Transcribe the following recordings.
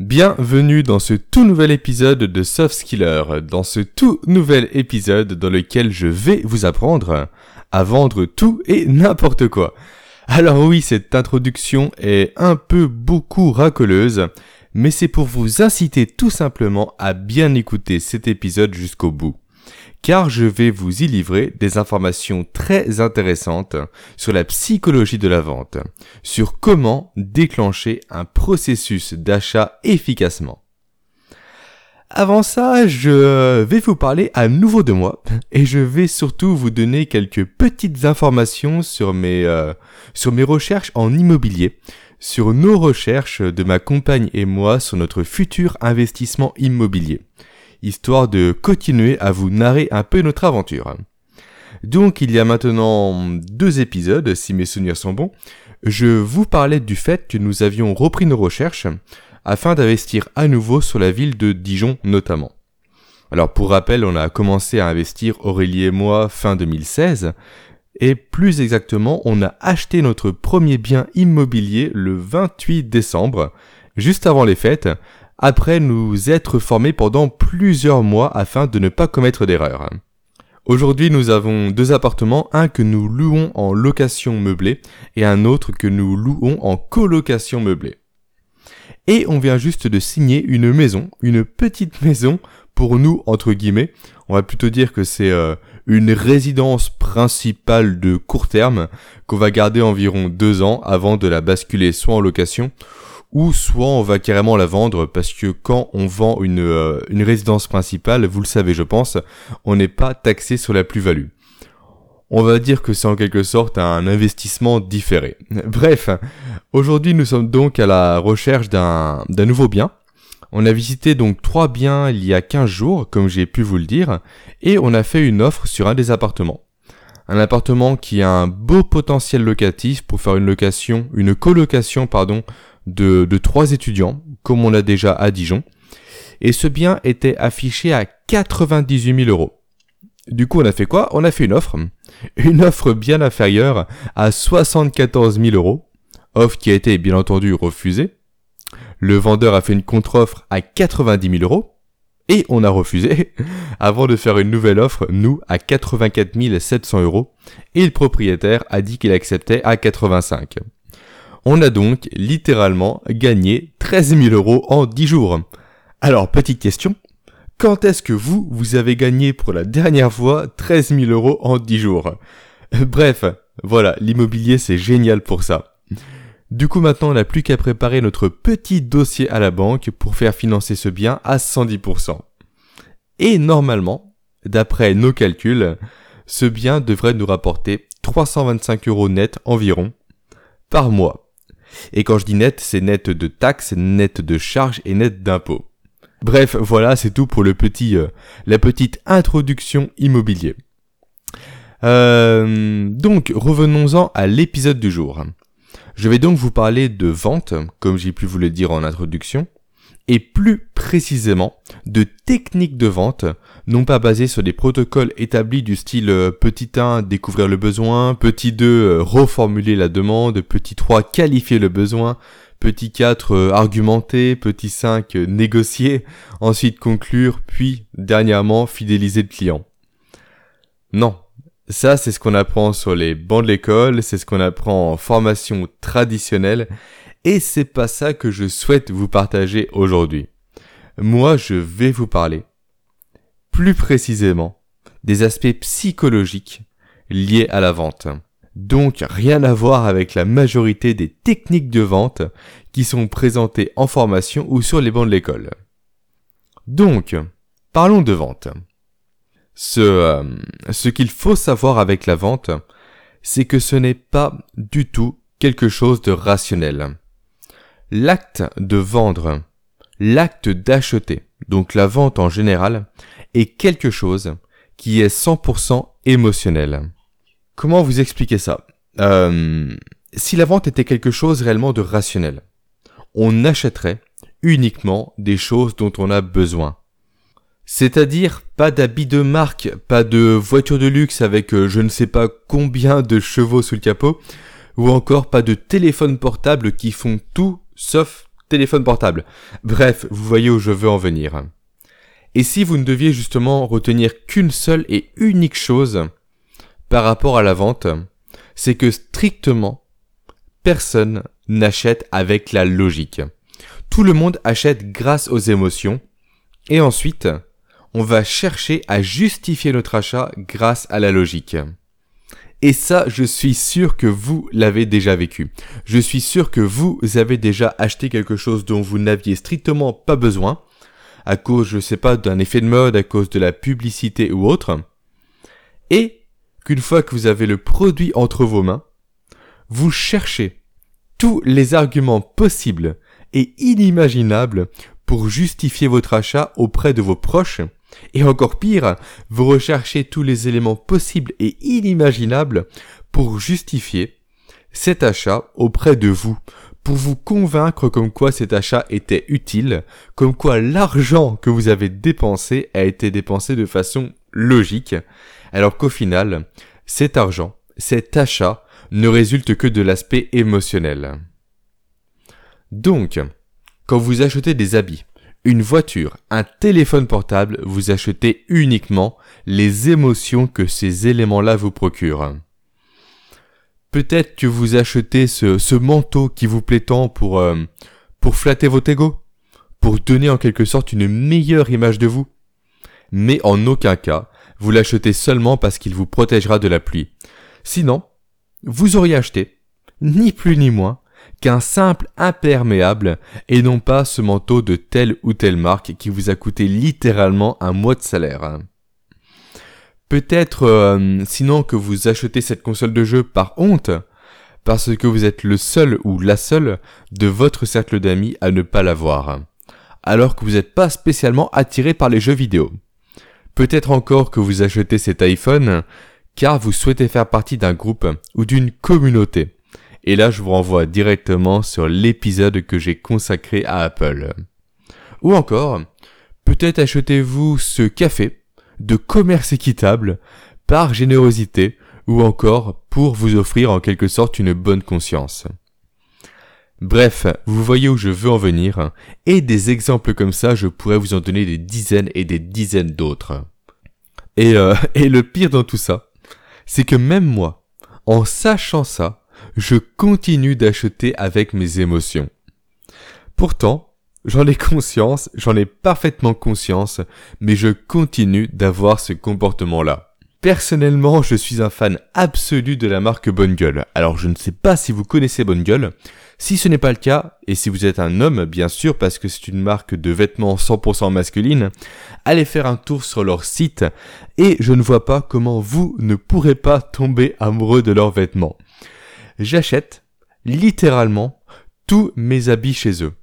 Bienvenue dans ce tout nouvel épisode de Soft Skiller, dans ce tout nouvel épisode dans lequel je vais vous apprendre à vendre tout et n'importe quoi. Alors oui, cette introduction est un peu beaucoup racoleuse, mais c'est pour vous inciter tout simplement à bien écouter cet épisode jusqu'au bout car je vais vous y livrer des informations très intéressantes sur la psychologie de la vente, sur comment déclencher un processus d'achat efficacement. Avant ça, je vais vous parler à nouveau de moi et je vais surtout vous donner quelques petites informations sur mes, euh, sur mes recherches en immobilier, sur nos recherches de ma compagne et moi sur notre futur investissement immobilier histoire de continuer à vous narrer un peu notre aventure. Donc il y a maintenant deux épisodes, si mes souvenirs sont bons, je vous parlais du fait que nous avions repris nos recherches afin d'investir à nouveau sur la ville de Dijon notamment. Alors pour rappel, on a commencé à investir Aurélie et moi fin 2016, et plus exactement, on a acheté notre premier bien immobilier le 28 décembre, juste avant les fêtes, après nous être formés pendant plusieurs mois afin de ne pas commettre d'erreurs. Aujourd'hui, nous avons deux appartements, un que nous louons en location meublée et un autre que nous louons en colocation meublée. Et on vient juste de signer une maison, une petite maison pour nous, entre guillemets. On va plutôt dire que c'est euh, une résidence principale de court terme qu'on va garder environ deux ans avant de la basculer soit en location ou soit on va carrément la vendre parce que quand on vend une, euh, une résidence principale, vous le savez je pense, on n'est pas taxé sur la plus-value. On va dire que c'est en quelque sorte un investissement différé. Bref, aujourd'hui nous sommes donc à la recherche d'un nouveau bien. On a visité donc trois biens il y a 15 jours, comme j'ai pu vous le dire, et on a fait une offre sur un des appartements. Un appartement qui a un beau potentiel locatif pour faire une location, une colocation pardon, de, de trois étudiants, comme on l'a déjà à Dijon, et ce bien était affiché à 98 000 euros. Du coup, on a fait quoi? On a fait une offre, une offre bien inférieure à 74 000 euros, offre qui a été bien entendu refusée. Le vendeur a fait une contre-offre à 90 000 euros, et on a refusé, avant de faire une nouvelle offre, nous, à 84 700 euros, et le propriétaire a dit qu'il acceptait à 85. On a donc littéralement gagné 13 000 euros en 10 jours. Alors, petite question. Quand est-ce que vous, vous avez gagné pour la dernière fois 13 000 euros en 10 jours? Bref, voilà, l'immobilier c'est génial pour ça. Du coup maintenant on n'a plus qu'à préparer notre petit dossier à la banque pour faire financer ce bien à 110%. Et normalement, d'après nos calculs, ce bien devrait nous rapporter 325 euros net environ par mois. Et quand je dis net, c'est net de taxes, net de charges et net d'impôts. Bref, voilà, c'est tout pour le petit, euh, la petite introduction immobilier. Euh, donc, revenons-en à l'épisode du jour. Je vais donc vous parler de vente, comme j'ai pu vous le dire en introduction, et plus précisément de techniques de vente, non pas basées sur des protocoles établis du style euh, petit 1 découvrir le besoin, petit 2 euh, reformuler la demande, petit 3 qualifier le besoin, petit 4 euh, argumenter, petit 5 négocier, ensuite conclure, puis dernièrement fidéliser le client. Non, ça c'est ce qu'on apprend sur les bancs de l'école, c'est ce qu'on apprend en formation traditionnelle, et c'est pas ça que je souhaite vous partager aujourd'hui. Moi, je vais vous parler, plus précisément, des aspects psychologiques liés à la vente. Donc rien à voir avec la majorité des techniques de vente qui sont présentées en formation ou sur les bancs de l'école. Donc, parlons de vente. Ce, euh, ce qu'il faut savoir avec la vente, c'est que ce n'est pas du tout quelque chose de rationnel l'acte de vendre, l'acte d'acheter, donc la vente en général, est quelque chose qui est 100% émotionnel. Comment vous expliquer ça? Euh, Si la vente était quelque chose réellement de rationnel, on achèterait uniquement des choses dont on a besoin. C'est-à-dire pas d'habits de marque, pas de voiture de luxe avec euh, je ne sais pas combien de chevaux sous le capot, ou encore pas de téléphone portable qui font tout sauf téléphone portable. Bref, vous voyez où je veux en venir. Et si vous ne deviez justement retenir qu'une seule et unique chose par rapport à la vente, c'est que strictement, personne n'achète avec la logique. Tout le monde achète grâce aux émotions, et ensuite, on va chercher à justifier notre achat grâce à la logique. Et ça, je suis sûr que vous l'avez déjà vécu. Je suis sûr que vous avez déjà acheté quelque chose dont vous n'aviez strictement pas besoin, à cause, je sais pas, d'un effet de mode, à cause de la publicité ou autre, et qu'une fois que vous avez le produit entre vos mains, vous cherchez tous les arguments possibles et inimaginables pour justifier votre achat auprès de vos proches, et encore pire, vous recherchez tous les éléments possibles et inimaginables pour justifier cet achat auprès de vous, pour vous convaincre comme quoi cet achat était utile, comme quoi l'argent que vous avez dépensé a été dépensé de façon logique, alors qu'au final, cet argent, cet achat, ne résulte que de l'aspect émotionnel. Donc, quand vous achetez des habits, une voiture, un téléphone portable, vous achetez uniquement les émotions que ces éléments-là vous procurent. Peut-être que vous achetez ce, manteau qui vous plaît tant pour, euh, pour flatter votre ego, pour donner en quelque sorte une meilleure image de vous. Mais en aucun cas, vous l'achetez seulement parce qu'il vous protégera de la pluie. Sinon, vous auriez acheté, ni plus ni moins, simple imperméable et non pas ce manteau de telle ou telle marque qui vous a coûté littéralement un mois de salaire. Peut-être euh, sinon que vous achetez cette console de jeu par honte, parce que vous êtes le seul ou la seule de votre cercle d'amis à ne pas l'avoir, alors que vous n'êtes pas spécialement attiré par les jeux vidéo. Peut-être encore que vous achetez cet iPhone car vous souhaitez faire partie d'un groupe ou d'une communauté. Et là, je vous renvoie directement sur l'épisode que j'ai consacré à Apple. Ou encore, peut-être achetez-vous ce café de commerce équitable, par générosité, ou encore pour vous offrir en quelque sorte une bonne conscience. Bref, vous voyez où je veux en venir, et des exemples comme ça, je pourrais vous en donner des dizaines et des dizaines d'autres. Et, euh, et le pire dans tout ça, c'est que même moi, en sachant ça, je continue d'acheter avec mes émotions. Pourtant, J'en ai conscience, j'en ai parfaitement conscience, mais je continue d'avoir ce comportement-là. Personnellement, je suis un fan absolu de la marque Bonne Gueule. Alors je ne sais pas si vous connaissez Bonne Gueule. Si ce n'est pas le cas, et si vous êtes un homme, bien sûr, parce que c'est une marque de vêtements 100% masculine, allez faire un tour sur leur site, et je ne vois pas comment vous ne pourrez pas tomber amoureux de leurs vêtements. J'achète, littéralement, tous mes habits chez eux.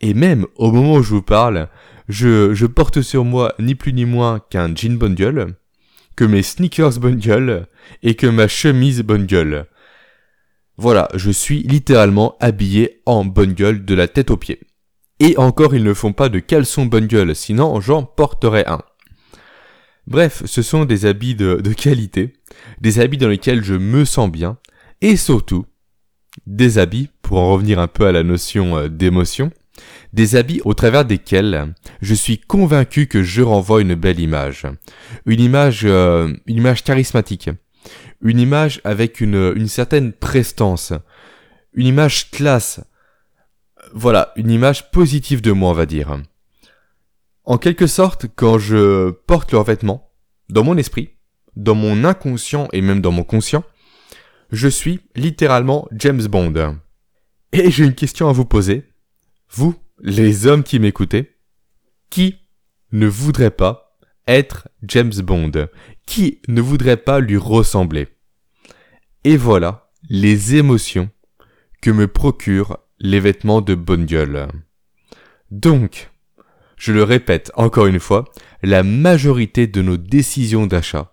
Et même au moment où je vous parle, je, porte sur moi ni plus ni moins qu'un jean bonne gueule, que mes sneakers bonne gueule et que ma chemise bonne gueule. Voilà, je suis littéralement habillé en bonne gueule de la tête aux pieds. Et encore, ils ne font pas de caleçon bonne gueule, sinon j'en porterai un. Bref, ce sont des habits de qualité, des habits dans lesquels je me sens bien, et surtout, des habits, pour en revenir un peu à la notion euh, d'émotion, des habits au travers desquels je suis convaincu que je renvoie une belle image. Une image, euh, une image charismatique. Une image avec une, une certaine prestance. Une image classe. Voilà, une image positive de moi, on va dire. En quelque sorte, quand je porte leurs vêtements, dans mon esprit, dans mon inconscient et même dans mon conscient, je suis littéralement James Bond. Et j'ai une question à vous poser. Vous, les hommes qui m'écoutaient, qui ne voudrait pas être James Bond? Qui ne voudrait pas lui ressembler? Et voilà les émotions que me procurent les vêtements de bonne gueule. Donc, je le répète encore une fois, la majorité de nos décisions d'achat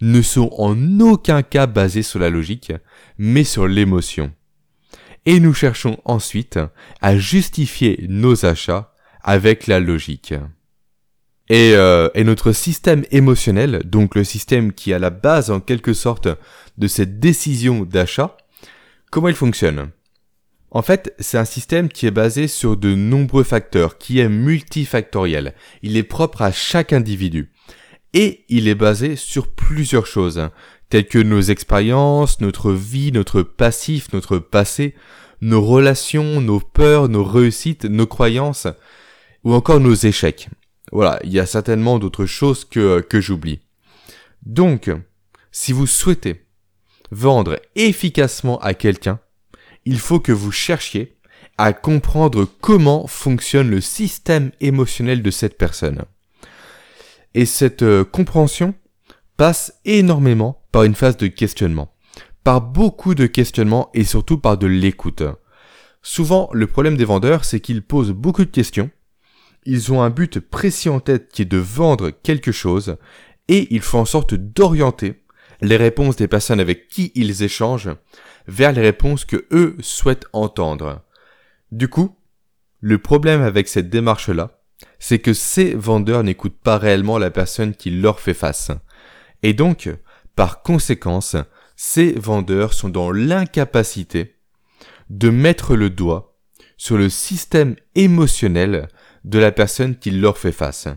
ne sont en aucun cas basées sur la logique, mais sur l'émotion et nous cherchons ensuite à justifier nos achats avec la logique. Et, euh, et, notre système émotionnel, donc le système qui est à la base en quelque sorte de cette décision d'achat, comment il fonctionne? En fait, c'est un système qui est basé sur de nombreux facteurs, qui est multifactoriel. Il est propre à chaque individu. Et il est basé sur plusieurs choses, telles que nos expériences, notre vie, notre passif, notre passé, nos relations, nos peurs, nos réussites, nos croyances, ou encore nos échecs. Voilà, il y a certainement d'autres choses que, que j'oublie. Donc, si vous souhaitez vendre efficacement à quelqu'un, il faut que vous cherchiez à comprendre comment fonctionne le système émotionnel de cette personne. Et cette euh, compréhension passe énormément par une phase de questionnement, par beaucoup de questionnements et surtout par de l'écoute. Souvent, le problème des vendeurs, c'est qu'ils posent beaucoup de questions, ils ont un but précis en tête qui est de vendre quelque chose, et ils font en sorte d'orienter les réponses des personnes avec qui ils échangent vers les réponses que eux souhaitent entendre. Du coup, le problème avec cette démarche-là, c'est que ces vendeurs n'écoutent pas réellement la personne qui leur fait face. Et donc, par conséquence, ces vendeurs sont dans l'incapacité de mettre le doigt sur le système émotionnel de la personne qui leur fait face.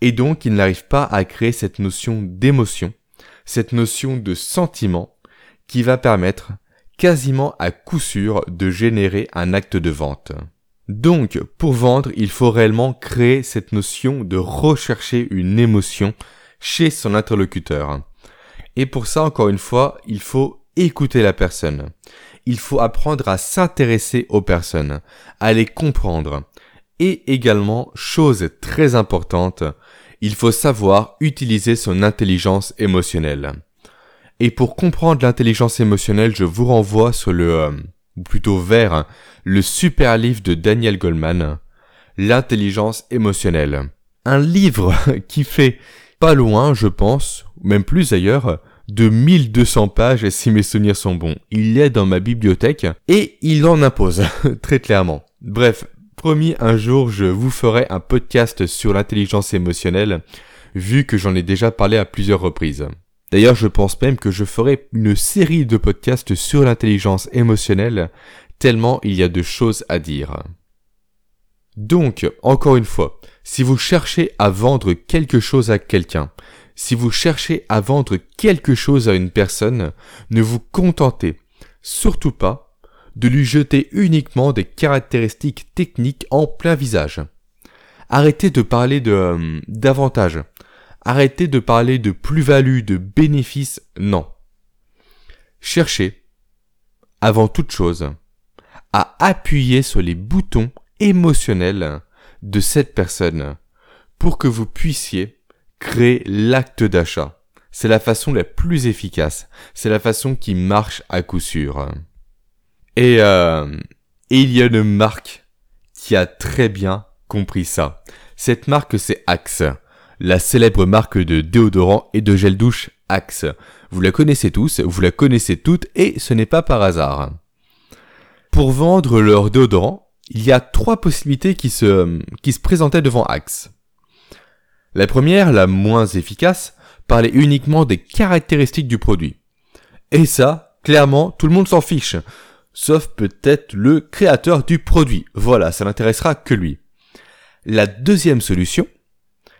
Et donc, ils n'arrivent pas à créer cette notion d'émotion, cette notion de sentiment qui va permettre quasiment à coup sûr de générer un acte de vente. Donc, pour vendre, il faut réellement créer cette notion de rechercher une émotion chez son interlocuteur. Et pour ça, encore une fois, il faut écouter la personne. Il faut apprendre à s'intéresser aux personnes, à les comprendre. Et également, chose très importante, il faut savoir utiliser son intelligence émotionnelle. Et pour comprendre l'intelligence émotionnelle, je vous renvoie sur le, euh, ou plutôt vers, hein, le super livre de Daniel Goldman, L'intelligence émotionnelle. Un livre qui fait pas loin, je pense, même plus d'ailleurs, de 1200 pages si mes souvenirs sont bons. Il est dans ma bibliothèque et il en impose, très clairement. Bref, promis, un jour je vous ferai un podcast sur l'intelligence émotionnelle, vu que j'en ai déjà parlé à plusieurs reprises. D'ailleurs, je pense même que je ferai une série de podcasts sur l'intelligence émotionnelle, tellement il y a de choses à dire. Donc, encore une fois, si vous cherchez à vendre quelque chose à quelqu'un, si vous cherchez à vendre quelque chose à une personne, ne vous contentez surtout pas de lui jeter uniquement des caractéristiques techniques en plein visage. Arrêtez de parler de euh, d'avantages, Arrêtez de parler de plus-value, de bénéfice, non. Cherchez, avant toute chose, à appuyer sur les boutons émotionnels de cette personne pour que vous puissiez créer l'acte d'achat. C'est la façon la plus efficace. C'est la façon qui marche à coup sûr. Et, euh, il y a une marque qui a très bien compris ça. Cette marque, c'est Axe la célèbre marque de déodorant et de gel douche Axe. Vous la connaissez tous, vous la connaissez toutes et ce n'est pas par hasard. Pour vendre leur déodorant, il y a trois possibilités qui se, qui se présentaient devant Axe. La première, la moins efficace, parlait uniquement des caractéristiques du produit. Et ça, clairement, tout le monde s'en fiche. Sauf peut-être le créateur du produit. Voilà, ça n'intéressera que lui. La deuxième solution,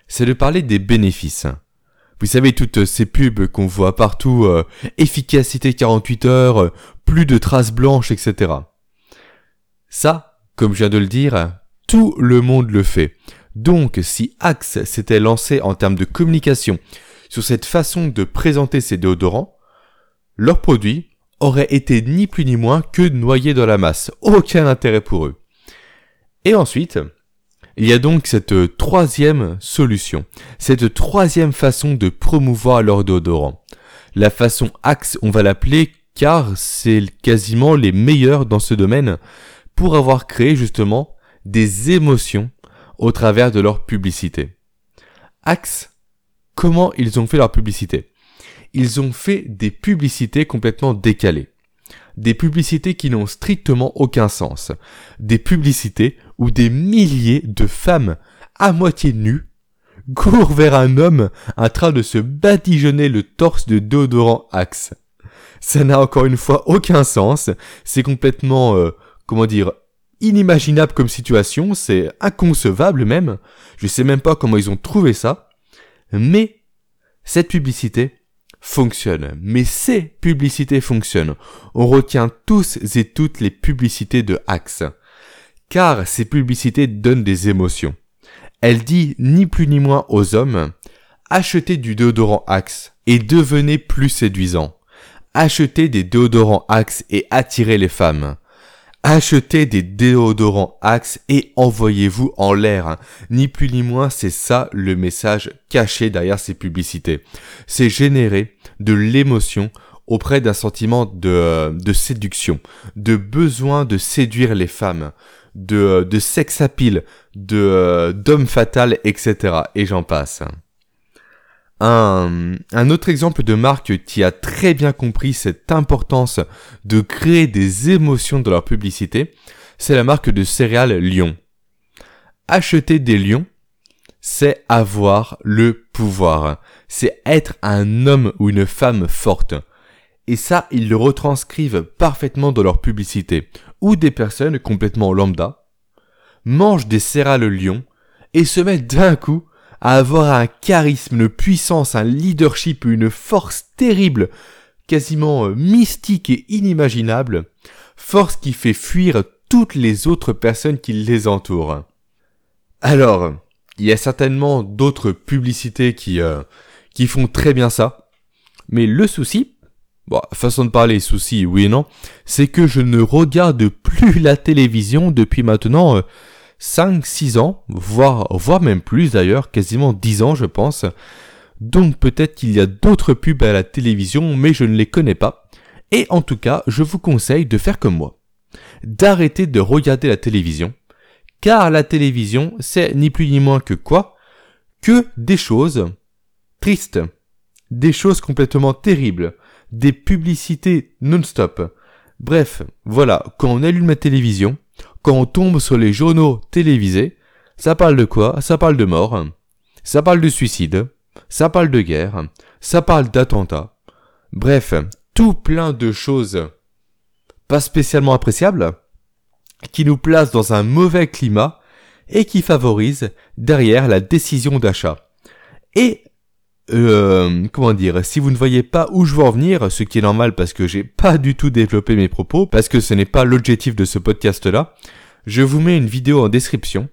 c'est de parler des bénéfices. Vous savez, toutes ces pubs qu'on voit partout, euh, efficacité 48 heures, plus de traces blanches, etc. Ça, comme je viens de le dire, tout le monde le fait. Donc, si Axe s'était lancé en termes de communication sur cette façon de présenter ses déodorants, leur produit aurait été ni plus ni moins que noyé dans la masse. Aucun intérêt pour eux. Et ensuite, il y a donc cette troisième solution, cette troisième façon de promouvoir leur déodorant. La façon Axe, on va l'appeler car c'est quasiment les meilleurs dans ce domaine pour avoir créé justement des émotions au travers de leur publicité. Axe, comment ils ont fait leur publicité? Ils ont fait des publicités complètement décalées des publicités qui n'ont strictement aucun sens, des publicités où des milliers de femmes à moitié nues courent vers un homme en train de se badigeonner le torse de déodorant Axe. Ça n'a encore une fois aucun sens, c'est complètement euh, comment dire, inimaginable comme situation, c'est inconcevable même. Je sais même pas comment ils ont trouvé ça. Mais cette publicité fonctionne. Mais ces publicités fonctionnent. On retient tous et toutes les publicités de Axe. Car ces publicités donnent des émotions. Elle dit ni plus ni moins aux hommes, achetez du déodorant Axe et devenez plus séduisant. Achetez des déodorants Axe et attirez les femmes. Achetez des déodorants Axe et envoyez-vous en l'air. Ni plus ni moins, c'est ça le message caché derrière ces publicités. C'est générer de l'émotion auprès d'un sentiment de, de séduction, de besoin de séduire les femmes, de, de sex appeal, de, d'homme fatal, etc. Et j'en passe. Un, un, autre exemple de marque qui a très bien compris cette importance de créer des émotions dans leur publicité, c'est la marque de céréales Lion. Acheter des lions, c'est avoir le pouvoir. C'est être un homme ou une femme forte. Et ça, ils le retranscrivent parfaitement dans leur publicité. Ou des personnes complètement lambda mangent des céréales lion et se mettent d'un coup à avoir un charisme, une puissance, un leadership, une force terrible, quasiment euh, mystique et inimaginable, force qui fait fuir toutes les autres personnes qui les entourent. Alors, il y a certainement d'autres publicités qui, euh, qui font très bien ça, mais le souci, bon, façon de parler, souci, oui et non, c'est que je ne regarde plus la télévision depuis maintenant euh, 5, 6 ans, voire, voire même plus d'ailleurs, quasiment 10 ans je pense. Donc peut-être qu'il y a d'autres pubs à la télévision, mais je ne les connais pas. Et en tout cas, je vous conseille de faire comme moi. D'arrêter de regarder la télévision. Car la télévision, c'est ni plus ni moins que quoi? Que des choses tristes. Des choses complètement terribles. Des publicités non-stop. Bref, voilà, quand on allume la télévision, quand on tombe sur les journaux télévisés, ça parle de quoi? Ça parle de mort, ça parle de suicide, ça parle de guerre, ça parle d'attentats. Bref, tout plein de choses pas spécialement appréciables, qui nous placent dans un mauvais climat et qui favorisent derrière la décision d'achat. Et euh, comment dire, si vous ne voyez pas où je veux en venir, ce qui est normal parce que j'ai pas du tout développé mes propos, parce que ce n'est pas l'objectif de ce podcast-là, je vous mets une vidéo en description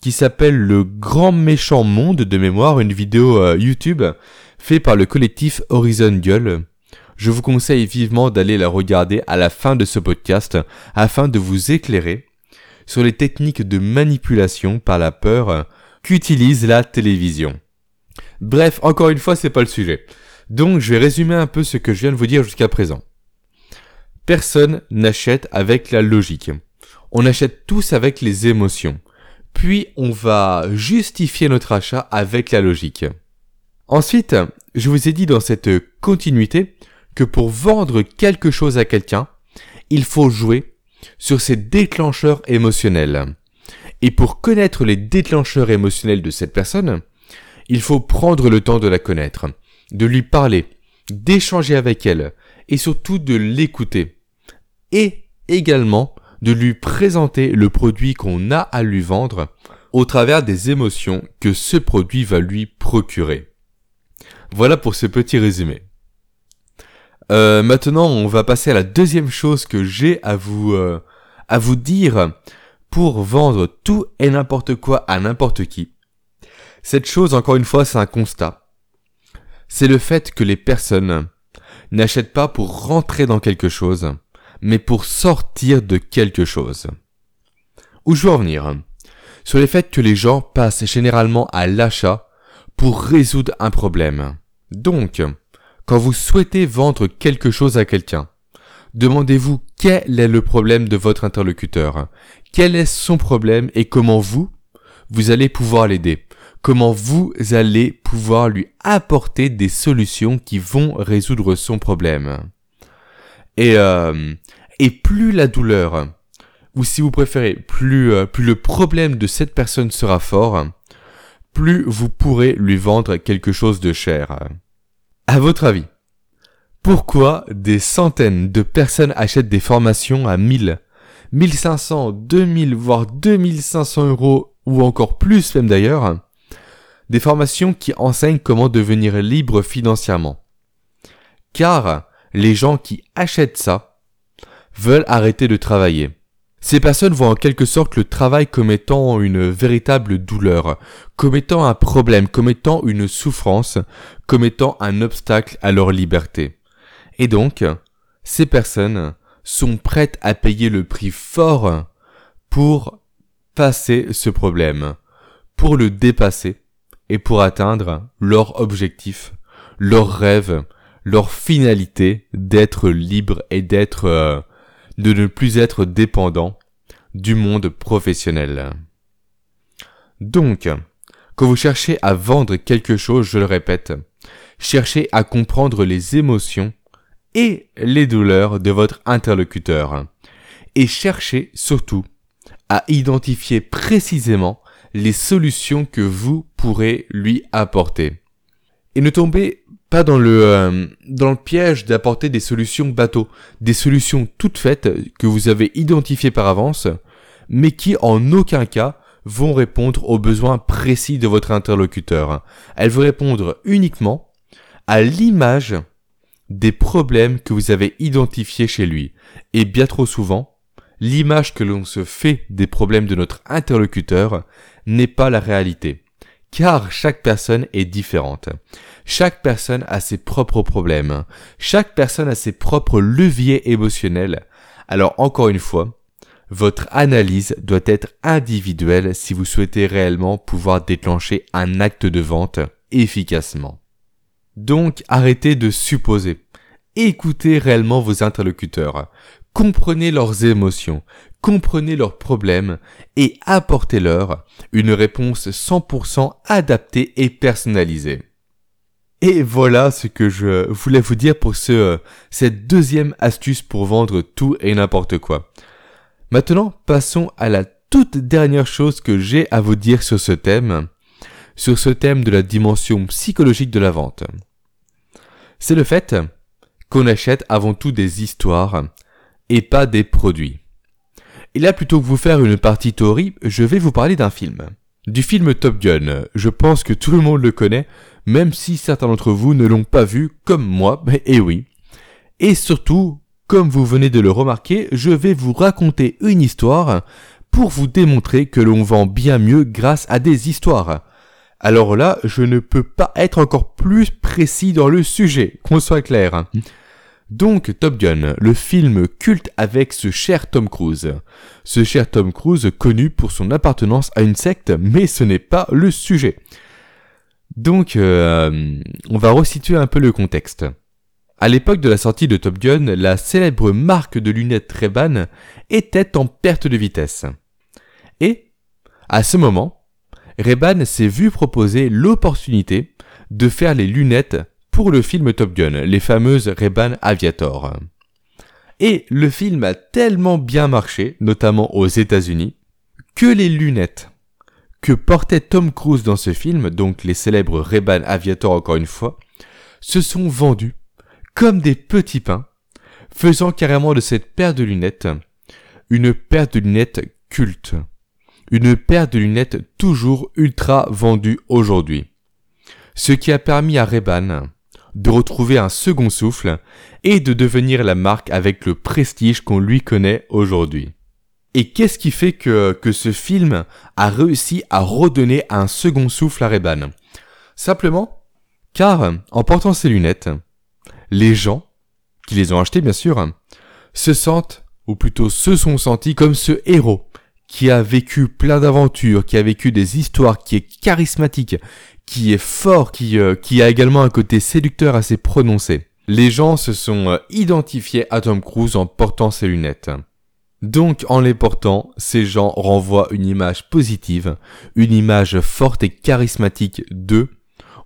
qui s'appelle Le Grand Méchant Monde de mémoire, une vidéo euh, YouTube faite par le collectif Horizon Gueule. Je vous conseille vivement d'aller la regarder à la fin de ce podcast afin de vous éclairer sur les techniques de manipulation par la peur qu'utilise la télévision. Bref, encore une fois, c'est pas le sujet. Donc, je vais résumer un peu ce que je viens de vous dire jusqu'à présent. Personne n'achète avec la logique. On achète tous avec les émotions. Puis, on va justifier notre achat avec la logique. Ensuite, je vous ai dit dans cette continuité que pour vendre quelque chose à quelqu'un, il faut jouer sur ses déclencheurs émotionnels. Et pour connaître les déclencheurs émotionnels de cette personne, il faut prendre le temps de la connaître, de lui parler, d'échanger avec elle, et surtout de l'écouter. Et également de lui présenter le produit qu'on a à lui vendre au travers des émotions que ce produit va lui procurer. Voilà pour ce petit résumé. Euh, maintenant, on va passer à la deuxième chose que j'ai à vous euh, à vous dire pour vendre tout et n'importe quoi à n'importe qui. Cette chose, encore une fois, c'est un constat. C'est le fait que les personnes n'achètent pas pour rentrer dans quelque chose, mais pour sortir de quelque chose. Où je veux en venir? Sur le fait que les gens passent généralement à l'achat pour résoudre un problème. Donc, quand vous souhaitez vendre quelque chose à quelqu'un, demandez-vous quel est le problème de votre interlocuteur, quel est son problème et comment vous, vous allez pouvoir l'aider? Comment vous allez pouvoir lui apporter des solutions qui vont résoudre son problème? Et, euh, et plus la douleur, ou si vous préférez, plus, euh, plus le problème de cette personne sera fort, plus vous pourrez lui vendre quelque chose de cher. À votre avis, pourquoi des centaines de personnes achètent des formations à 1000, 1500, 2000, voire 2500 euros, ou encore plus même d'ailleurs, des formations qui enseignent comment devenir libre financièrement. Car les gens qui achètent ça veulent arrêter de travailler. Ces personnes voient en quelque sorte le travail comme étant une véritable douleur, comme étant un problème, comme étant une souffrance, comme étant un obstacle à leur liberté. Et donc, ces personnes sont prêtes à payer le prix fort pour passer ce problème, pour le dépasser et pour atteindre leur objectif, leur rêve, leur finalité d'être libre et d'être euh, de ne plus être dépendant du monde professionnel. Donc, quand vous cherchez à vendre quelque chose, je le répète, cherchez à comprendre les émotions et les douleurs de votre interlocuteur. Et cherchez surtout à identifier précisément les solutions que vous pourrez lui apporter. Et ne tombez pas dans le, euh, dans le piège d'apporter des solutions bateaux, des solutions toutes faites que vous avez identifiées par avance, mais qui en aucun cas vont répondre aux besoins précis de votre interlocuteur. Elles vont répondre uniquement à l'image des problèmes que vous avez identifiés chez lui. Et bien trop souvent, l'image que l'on se fait des problèmes de notre interlocuteur n'est pas la réalité. Car chaque personne est différente. Chaque personne a ses propres problèmes. Chaque personne a ses propres leviers émotionnels. Alors encore une fois, votre analyse doit être individuelle si vous souhaitez réellement pouvoir déclencher un acte de vente efficacement. Donc arrêtez de supposer. Écoutez réellement vos interlocuteurs. Comprenez leurs émotions, comprenez leurs problèmes et apportez-leur une réponse 100% adaptée et personnalisée. Et voilà ce que je voulais vous dire pour ce, cette deuxième astuce pour vendre tout et n'importe quoi. Maintenant, passons à la toute dernière chose que j'ai à vous dire sur ce thème, sur ce thème de la dimension psychologique de la vente. C'est le fait qu'on achète avant tout des histoires et pas des produits. Et là, plutôt que vous faire une partie théorie, je vais vous parler d'un film. Du film Top Gun. Je pense que tout le monde le connaît, même si certains d'entre vous ne l'ont pas vu, comme moi, et eh oui. Et surtout, comme vous venez de le remarquer, je vais vous raconter une histoire pour vous démontrer que l'on vend bien mieux grâce à des histoires. Alors là, je ne peux pas être encore plus précis dans le sujet, qu'on soit clair. Donc Top Gun, le film culte avec ce cher Tom Cruise. Ce cher Tom Cruise connu pour son appartenance à une secte, mais ce n'est pas le sujet. Donc, euh, on va resituer un peu le contexte. À l'époque de la sortie de Top Gun, la célèbre marque de lunettes Ray-Ban était en perte de vitesse. Et, à ce moment, Ray-Ban s'est vu proposer l'opportunité de faire les lunettes pour le film Top Gun, les fameuses Ray-Ban Aviator. Et le film a tellement bien marché, notamment aux États-Unis, que les lunettes que portait Tom Cruise dans ce film, donc les célèbres Ray-Ban Aviator encore une fois, se sont vendus comme des petits pains, faisant carrément de cette paire de lunettes une paire de lunettes culte. Une paire de lunettes toujours ultra vendue aujourd'hui. Ce qui a permis à Reban de retrouver un second souffle et de devenir la marque avec le prestige qu'on lui connaît aujourd'hui. Et qu'est-ce qui fait que, ce film a réussi à redonner un second souffle à Reban? Simplement car en portant ses lunettes, les gens, qui les ont achetés bien sûr, se sentent, ou plutôt se sont sentis comme ce héros qui a vécu plein d'aventures, qui a vécu des histoires, qui est charismatique, qui est fort, qui, euh, qui a également un côté séducteur assez prononcé. Les gens se sont euh, identifiés à Tom Cruise en portant ses lunettes. Donc en les portant, ces gens renvoient une image positive, une image forte et charismatique d'eux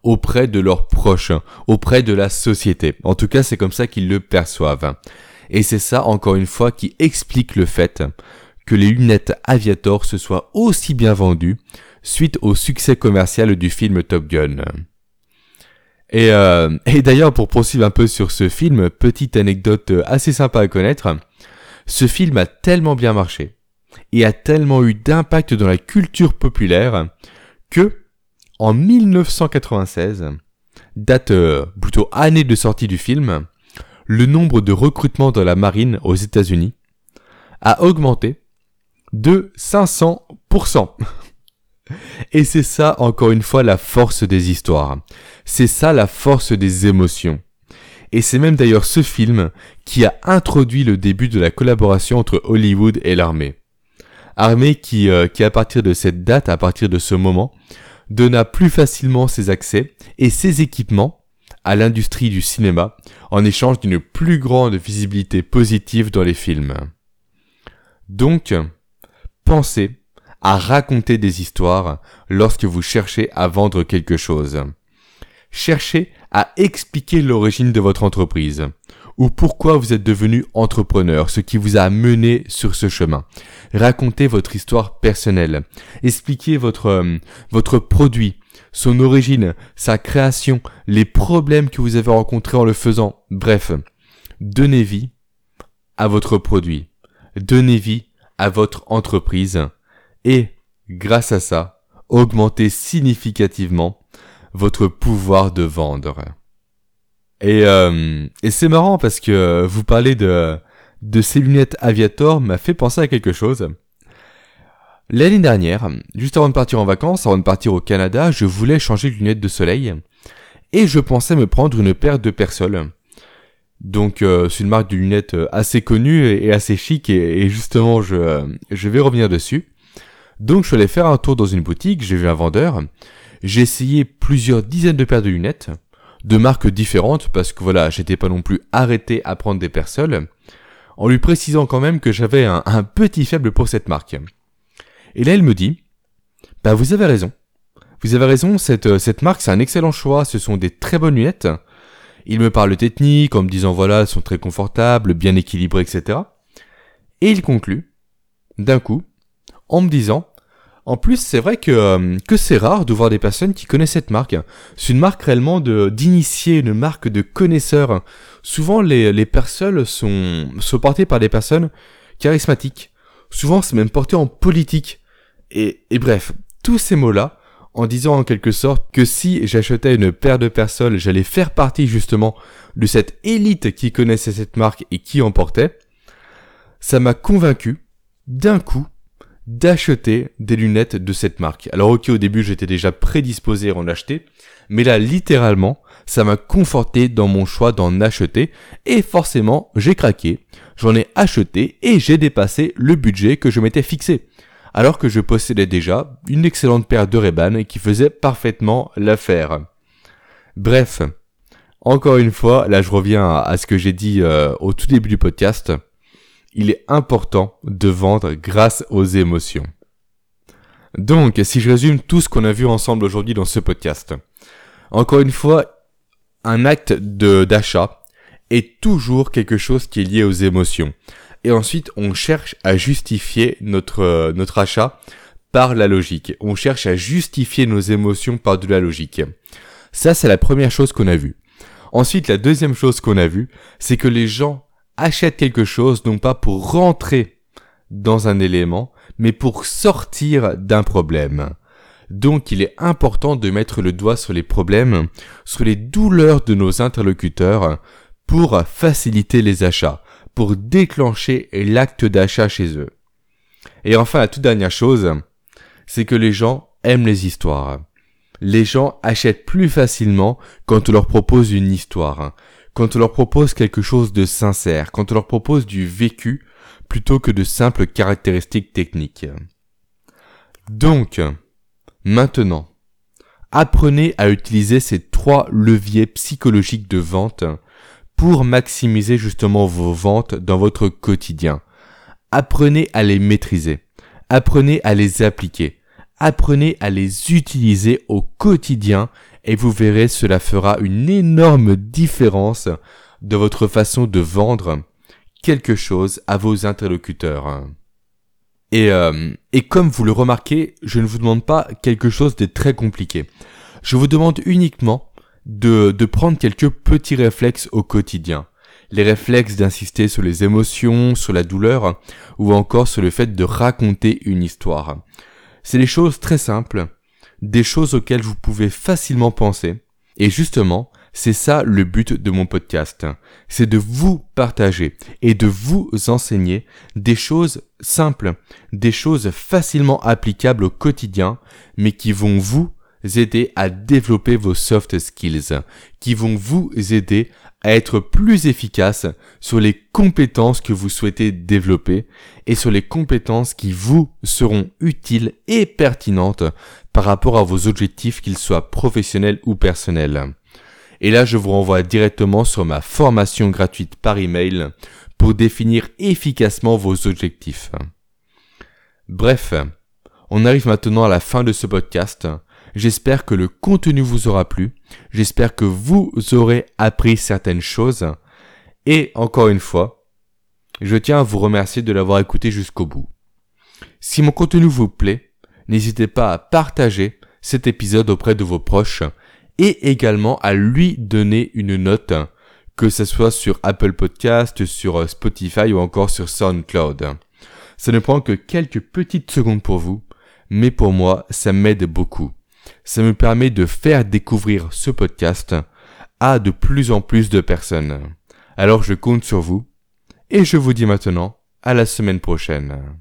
auprès de leurs proches, auprès de la société. En tout cas, c'est comme ça qu'ils le perçoivent. Et c'est ça, encore une fois, qui explique le fait que les lunettes Aviator se soient aussi bien vendues suite au succès commercial du film Top Gun. Et, euh, et d'ailleurs, pour poursuivre un peu sur ce film, petite anecdote assez sympa à connaître, Ce film a tellement bien marché et a tellement eu d'impact dans la culture populaire que, en 1996, date euh, plutôt année de sortie du film, le nombre de recrutements dans la marine aux États-Unis a augmenté de 500%. Et c'est ça, encore une fois, la force des histoires. C'est ça la force des émotions. Et c'est même d'ailleurs ce film qui a introduit le début de la collaboration entre Hollywood et l'armée. Armée qui, euh, qui à partir de cette date, à partir de ce moment, donna plus facilement ses accès et ses équipements à l'industrie du cinéma en échange d'une plus grande visibilité positive dans les films. Donc, pensez à raconter des histoires lorsque vous cherchez à vendre quelque chose. Cherchez à expliquer l'origine de votre entreprise ou pourquoi vous êtes devenu entrepreneur, ce qui vous a mené sur ce chemin. Racontez votre histoire personnelle. Expliquez votre, euh, votre produit, son origine, sa création, les problèmes que vous avez rencontrés en le faisant. Bref, donnez vie à votre produit. Donnez vie à votre entreprise. Et, grâce à ça, augmentez significativement votre pouvoir de vendre. Et, euh, et c'est marrant parce que euh, vous parlez de, de ces lunettes Aviator m'a fait penser à quelque chose. L'année dernière, juste avant de partir en vacances, avant de partir au Canada, je voulais changer de lunettes de soleil et je pensais me prendre une paire de Persol. Donc euh, c'est une marque de lunettes assez connue et, assez chic et, justement je, je vais revenir dessus. Donc je suis allé faire un tour dans une boutique, j'ai vu un vendeur, j'ai essayé plusieurs dizaines de paires de lunettes de marques différentes parce que voilà, j'étais pas non plus arrêté à prendre des personnes, en lui précisant quand même que j'avais un, petit faible pour cette marque. Et là, elle me dit, bah vous avez raison. Vous avez raison, cette, euh, cette marque c'est un excellent choix, ce sont des très bonnes lunettes. Il me parle technique en me disant voilà, elles sont très confortables, bien équilibrées, etc. Et il conclut, d'un coup, en me disant en plus, c'est vrai que, euh, que c'est rare de voir des personnes qui connaissent cette marque. C'est une marque réellement d'initiés, une marque de connaisseurs. Souvent, les, les personnes sont, sont portées par des personnes charismatiques. Souvent, c'est même porté en politique. Et, et bref, tous ces mots-là, en disant en quelque sorte que si j'achetais une paire de personnes, j'allais faire partie justement de cette élite qui connaissait cette marque et qui en portait, ça m'a convaincu d'un coup d'acheter des lunettes de cette marque. Alors ok, au début j'étais déjà prédisposé à en acheter, mais là littéralement, ça m'a conforté dans mon choix d'en acheter, et forcément j'ai craqué, j'en ai acheté et j'ai dépassé le budget que je m'étais fixé. Alors que je possédais déjà une excellente paire de ray qui faisait parfaitement l'affaire. Bref, encore une fois, là je reviens à, ce que j'ai dit euh, au tout début du podcast, il est important de vendre grâce aux émotions. Donc, si je résume tout ce qu'on a vu ensemble aujourd'hui dans ce podcast. Encore une fois, un acte d'achat est toujours quelque chose qui est lié aux émotions. Et ensuite, on cherche à justifier notre, notre achat par la logique. On cherche à justifier nos émotions par de la logique. Ça, c'est la première chose qu'on a vue. Ensuite, la deuxième chose qu'on a vue, c'est que les gens achète quelque chose non pas pour rentrer dans un élément, mais pour sortir d'un problème. Donc il est important de mettre le doigt sur les problèmes, sur les douleurs de nos interlocuteurs, pour faciliter les achats, pour déclencher l'acte d'achat chez eux. Et enfin, la toute dernière chose, c'est que les gens aiment les histoires. Les gens achètent plus facilement quand on leur propose une histoire quand on leur propose quelque chose de sincère, quand on leur propose du vécu plutôt que de simples caractéristiques techniques. Donc, maintenant, apprenez à utiliser ces trois leviers psychologiques de vente pour maximiser justement vos ventes dans votre quotidien. Apprenez à les maîtriser. Apprenez à les appliquer. Apprenez à les utiliser au quotidien et vous verrez cela fera une énorme différence de votre façon de vendre quelque chose à vos interlocuteurs. Et, euh, et comme vous le remarquez, je ne vous demande pas quelque chose de très compliqué. Je vous demande uniquement de prendre quelques petits réflexes au quotidien. les réflexes d'insister sur les émotions, sur la douleur, ou encore sur le fait de raconter une histoire. C'est des choses très simples, des choses auxquelles vous pouvez facilement penser, et justement, c'est ça le but de mon podcast. C'est de vous partager et de vous enseigner des choses simples, des choses facilement applicables au quotidien, mais qui vont vous aider à développer vos soft skills, qui vont vous aider à être plus efficace sur les compétences que vous souhaitez développer et sur les compétences qui vous seront utiles et pertinentes par rapport à vos objectifs qu'ils soient professionnels ou personnels. Et là, je vous renvoie directement sur ma formation gratuite par email pour définir efficacement vos objectifs. Bref, on arrive maintenant à la fin de ce podcast. J'espère que le contenu vous aura plu. J'espère que vous aurez appris certaines choses. Et encore une fois, je tiens à vous remercier de l'avoir écouté jusqu'au bout. Si mon contenu vous plaît, n'hésitez pas à partager cet épisode auprès de vos proches et également à lui donner une note, que ce soit sur Apple Podcast, sur Spotify ou encore sur SoundCloud. Ça ne prend que quelques petites secondes pour vous, mais pour moi, ça m'aide beaucoup. Ça me permet de faire découvrir ce podcast à de plus en plus de personnes. Alors je compte sur vous, et je vous dis maintenant à la semaine prochaine.